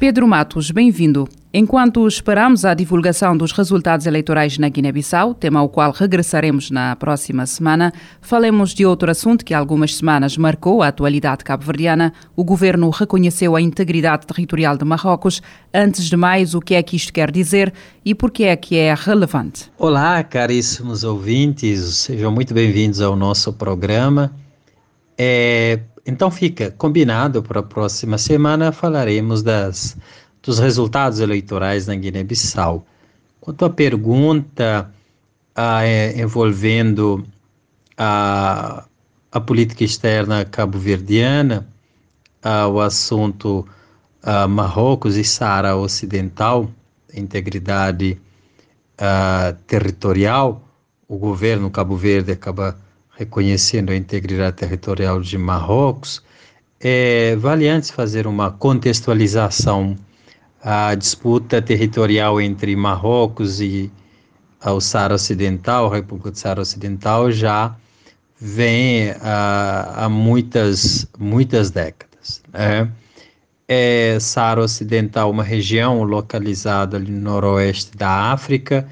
Pedro Matos, bem-vindo. Enquanto esperamos a divulgação dos resultados eleitorais na Guiné-Bissau, tema ao qual regressaremos na próxima semana, falemos de outro assunto que há algumas semanas marcou a atualidade cabo-verdiana. O governo reconheceu a integridade territorial de Marrocos. Antes de mais, o que é que isto quer dizer e por que é que é relevante? Olá, caríssimos ouvintes, sejam muito bem-vindos ao nosso programa. É, então fica combinado para a próxima semana falaremos das, dos resultados eleitorais na Guiné-Bissau. Quanto à pergunta ah, é, envolvendo a, a política externa cabo-verdiana, ah, o assunto ah, Marrocos e Saara Ocidental, integridade ah, territorial, o governo Cabo Verde acaba reconhecendo a integridade territorial de Marrocos, é, vale antes fazer uma contextualização. A disputa territorial entre Marrocos e o Saara Ocidental, a República do Saara Ocidental, já vem há, muitas, muitas décadas. Né? É, Saara Ocidental, uma região localizada ali no noroeste da África,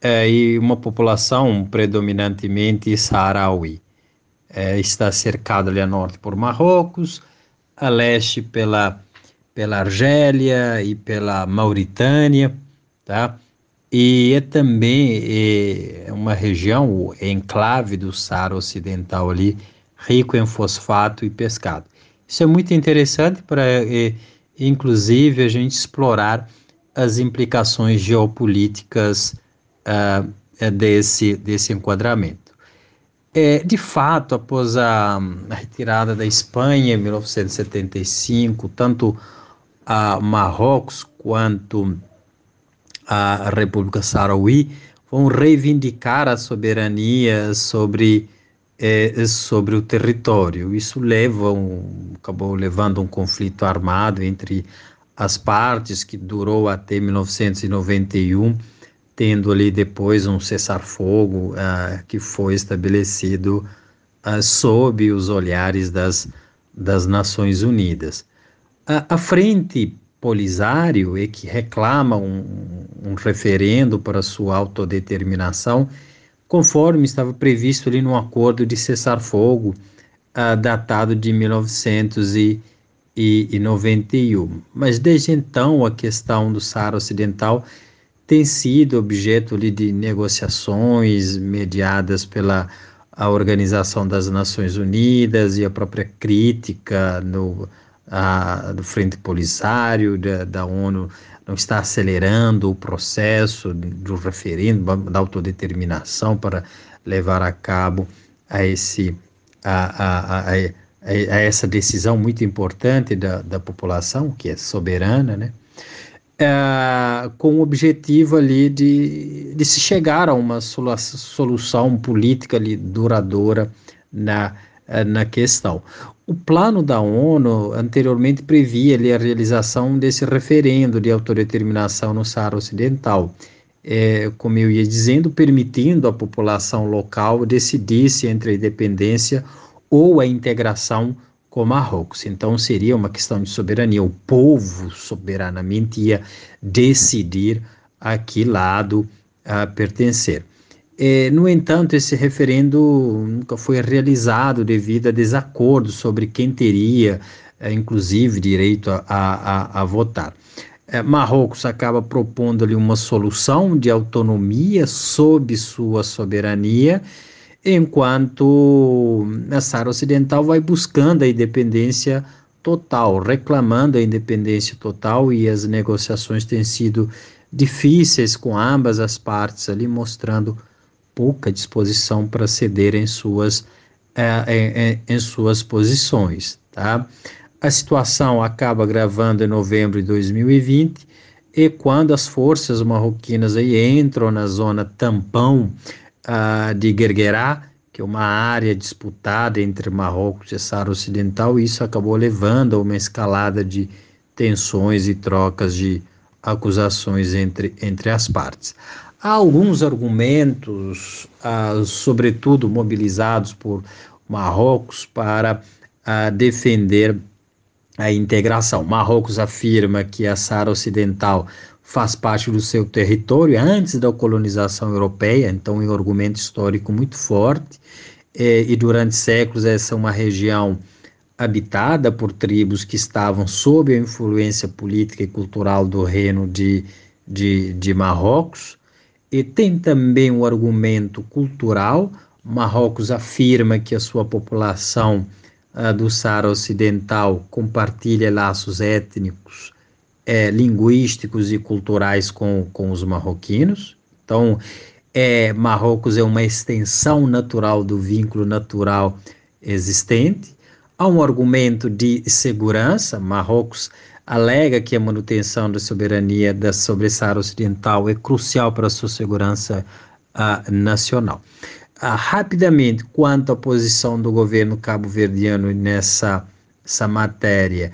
é, e uma população predominantemente saharaui. É, está cercado ali a norte por Marrocos, a leste pela, pela Argélia e pela Mauritânia, tá? E é também é uma região, o enclave do Saara Ocidental ali, rico em fosfato e pescado. Isso é muito interessante para, é, inclusive, a gente explorar as implicações geopolíticas uh, desse, desse enquadramento. É, de fato, após a, a, retirada da Espanha em 1975, tanto a Marrocos quanto a República Saharaui vão reivindicar a soberania sobre, é, sobre o território. Isso leva um, acabou levando um conflito armado entre as partes que durou até 1991 tendo ali depois um cessar-fogo uh, que foi estabelecido uh, sob os olhares das, das Nações Unidas. Uh, a frente Polisário é que reclama um, um referendo para sua autodeterminação, conforme estava previsto ali no acordo de cessar-fogo uh, datado de 1991. Mas desde então a questão do Saara Ocidental tem sido objeto ali, de negociações mediadas pela a Organização das Nações Unidas e a própria crítica no, a, do Frente Polisário da, da ONU não está acelerando o processo do referendo, da autodeterminação para levar a cabo a, esse, a, a, a, a essa decisão muito importante da, da população, que é soberana, né? É, com o objetivo ali de, de se chegar a uma solução política ali duradoura na, é, na questão. O plano da ONU anteriormente previa ali, a realização desse referendo de autodeterminação no Saara Ocidental, é, como eu ia dizendo, permitindo à população local decidisse entre a independência ou a integração com Marrocos. Então seria uma questão de soberania. O povo soberanamente ia decidir a que lado a pertencer. É, no entanto, esse referendo nunca foi realizado devido a desacordos sobre quem teria, é, inclusive, direito a, a, a votar. É, Marrocos acaba propondo ali uma solução de autonomia sob sua soberania enquanto a Sara Ocidental vai buscando a independência total, reclamando a independência total e as negociações têm sido difíceis com ambas as partes ali, mostrando pouca disposição para ceder em suas, é, em, em suas posições, tá? A situação acaba gravando em novembro de 2020 e quando as forças marroquinas aí entram na zona tampão uh, de Guerguerá, que é uma área disputada entre Marrocos e Saara Ocidental, isso acabou levando a uma escalada de tensões e trocas de acusações entre, entre as partes. Há alguns argumentos, uh, sobretudo mobilizados por Marrocos, para uh, defender a integração. Marrocos afirma que a Saara Ocidental faz parte do seu território antes da colonização europeia, então é um argumento histórico muito forte, é, e durante séculos essa é uma região habitada por tribos que estavam sob a influência política e cultural do reino de, de, de Marrocos, e tem também o um argumento cultural, Marrocos afirma que a sua população uh, do Saara Ocidental compartilha laços étnicos é, linguísticos e culturais com, com os marroquinos. Então, é, Marrocos é uma extensão natural do vínculo natural existente. Há um argumento de segurança. Marrocos alega que a manutenção da soberania da sobre Ocidental é crucial para a sua segurança uh, nacional. Uh, rapidamente, quanto à posição do governo cabo-verdiano nessa essa matéria,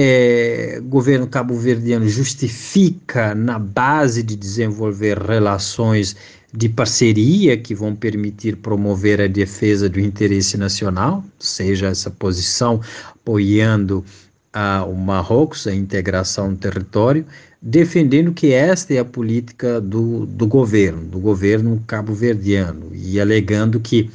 é, governo cabo-verdiano justifica na base de desenvolver relações de parceria que vão permitir promover a defesa do interesse nacional, seja essa posição apoiando a, o Marrocos, a integração no território, defendendo que esta é a política do, do governo, do governo cabo-verdiano, e alegando que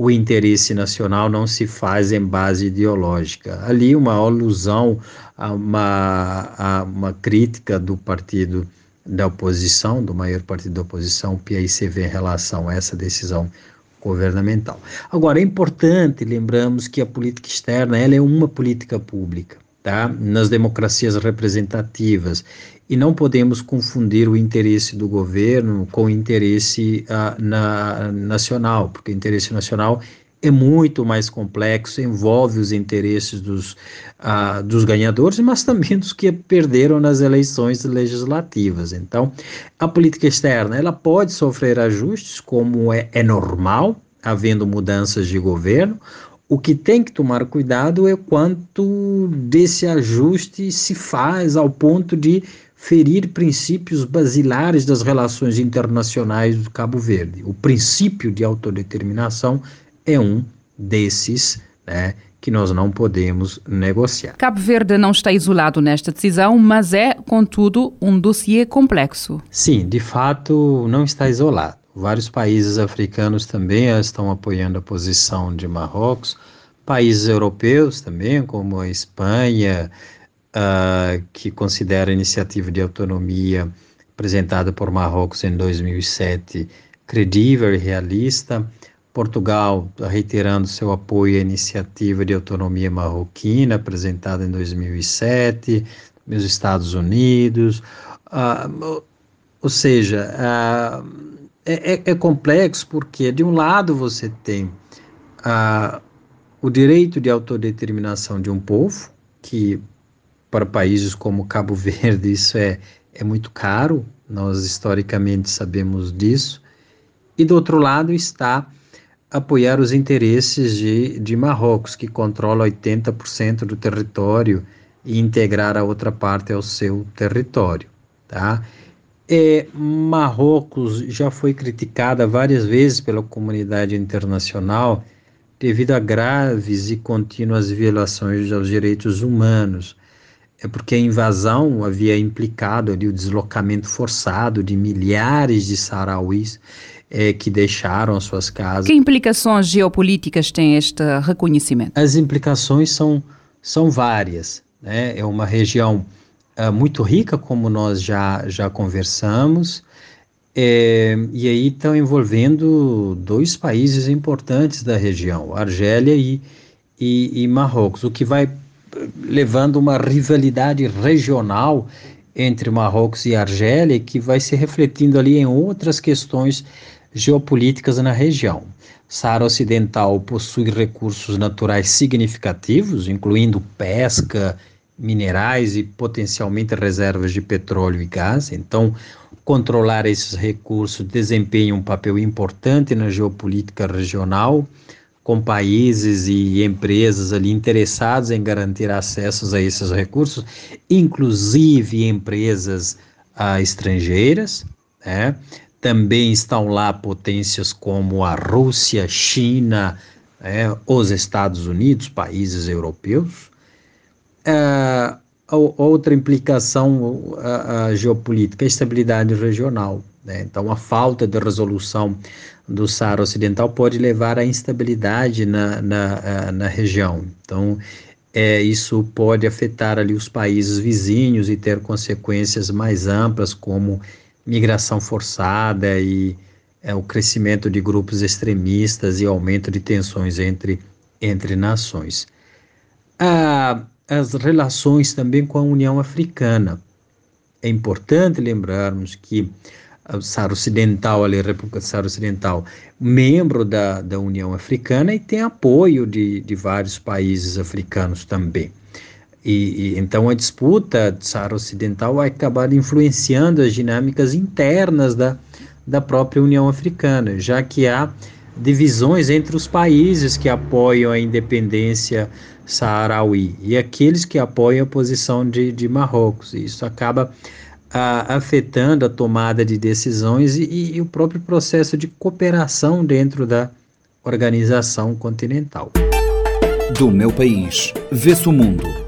o interesse nacional não se faz em base ideológica. Ali uma alusão a uma, a uma crítica do partido da oposição, do maior partido da oposição, o PICV, em relação a essa decisão governamental. Agora, é importante, lembramos que a política externa ela é uma política pública, tá? nas democracias representativas, e não podemos confundir o interesse do governo com o interesse uh, na, nacional, porque o interesse nacional é muito mais complexo, envolve os interesses dos, uh, dos ganhadores, mas também dos que perderam nas eleições legislativas. Então, a política externa ela pode sofrer ajustes, como é, é normal, havendo mudanças de governo. O que tem que tomar cuidado é quanto desse ajuste se faz ao ponto de ferir princípios basilares das relações internacionais do Cabo Verde. O princípio de autodeterminação é um desses, né, que nós não podemos negociar. Cabo Verde não está isolado nesta decisão, mas é, contudo, um dossiê complexo. Sim, de fato, não está isolado. Vários países africanos também estão apoiando a posição de Marrocos, países europeus também, como a Espanha, uh, que considera a iniciativa de autonomia apresentada por Marrocos em 2007 credível e realista. Portugal reiterando seu apoio à iniciativa de autonomia marroquina apresentada em 2007, os Estados Unidos, uh, ou seja, uh, é, é, complexo porque de um lado você tem o direito de autodeterminação de um povo que para países como Cabo Verde isso é, é muito caro, nós historicamente sabemos disso, e do outro lado está apoiar os interesses de, de Marrocos, que controla 80% do território, e integrar a outra parte ao seu território. Tá? É, Marrocos já foi criticada várias vezes pela comunidade internacional devido a graves e contínuas violações aos direitos humanos é porque a invasão havia implicado ali o deslocamento forçado de milhares de sarauís é, que deixaram suas casas. Que implicações geopolíticas tem este reconhecimento? As implicações são, são várias. Né? É uma região é, muito rica, como nós já, já conversamos, é, e aí estão envolvendo dois países importantes da região, Argélia e, e, e Marrocos, o que vai levando uma rivalidade regional entre Marrocos e Argélia que vai se refletindo ali em outras questões geopolíticas na região. Saara Ocidental possui recursos naturais significativos, incluindo pesca, minerais e potencialmente reservas de petróleo e gás. Então, controlar esses recursos desempenha um papel importante na geopolítica regional, com países e empresas ali interessados em garantir acessos a esses recursos, inclusive empresas ah, estrangeiras, né? Também estão lá potências como a Rússia, China, né? os Estados Unidos, países europeus. Ah, outra implicação geopolítica, a estabilidade regional. Né? Então, a falta de resolução do Saara Ocidental pode levar à instabilidade na, na, na região. Então, é, isso pode afetar ali os países vizinhos e ter consequências mais amplas, como migração forçada e é, o crescimento de grupos extremistas e aumento de tensões entre, entre nações. Ah, as relações também com a União Africana. É importante lembrarmos que o Saara Ocidental, ali, a República do Saara Ocidental, membro da, da União Africana e tem apoio de, de vários países africanos também. E, e, então a disputa do Saara Ocidental vai acabar influenciando as dinâmicas internas da, da própria União Africana, já que há divisões entre os países que apoiam a independência saarauí e aqueles que apoiam a posição de, de Marrocos. Isso acaba a, afetando a tomada de decisões e, e o próprio processo de cooperação dentro da organização continental. Do meu país, vê-se o mundo.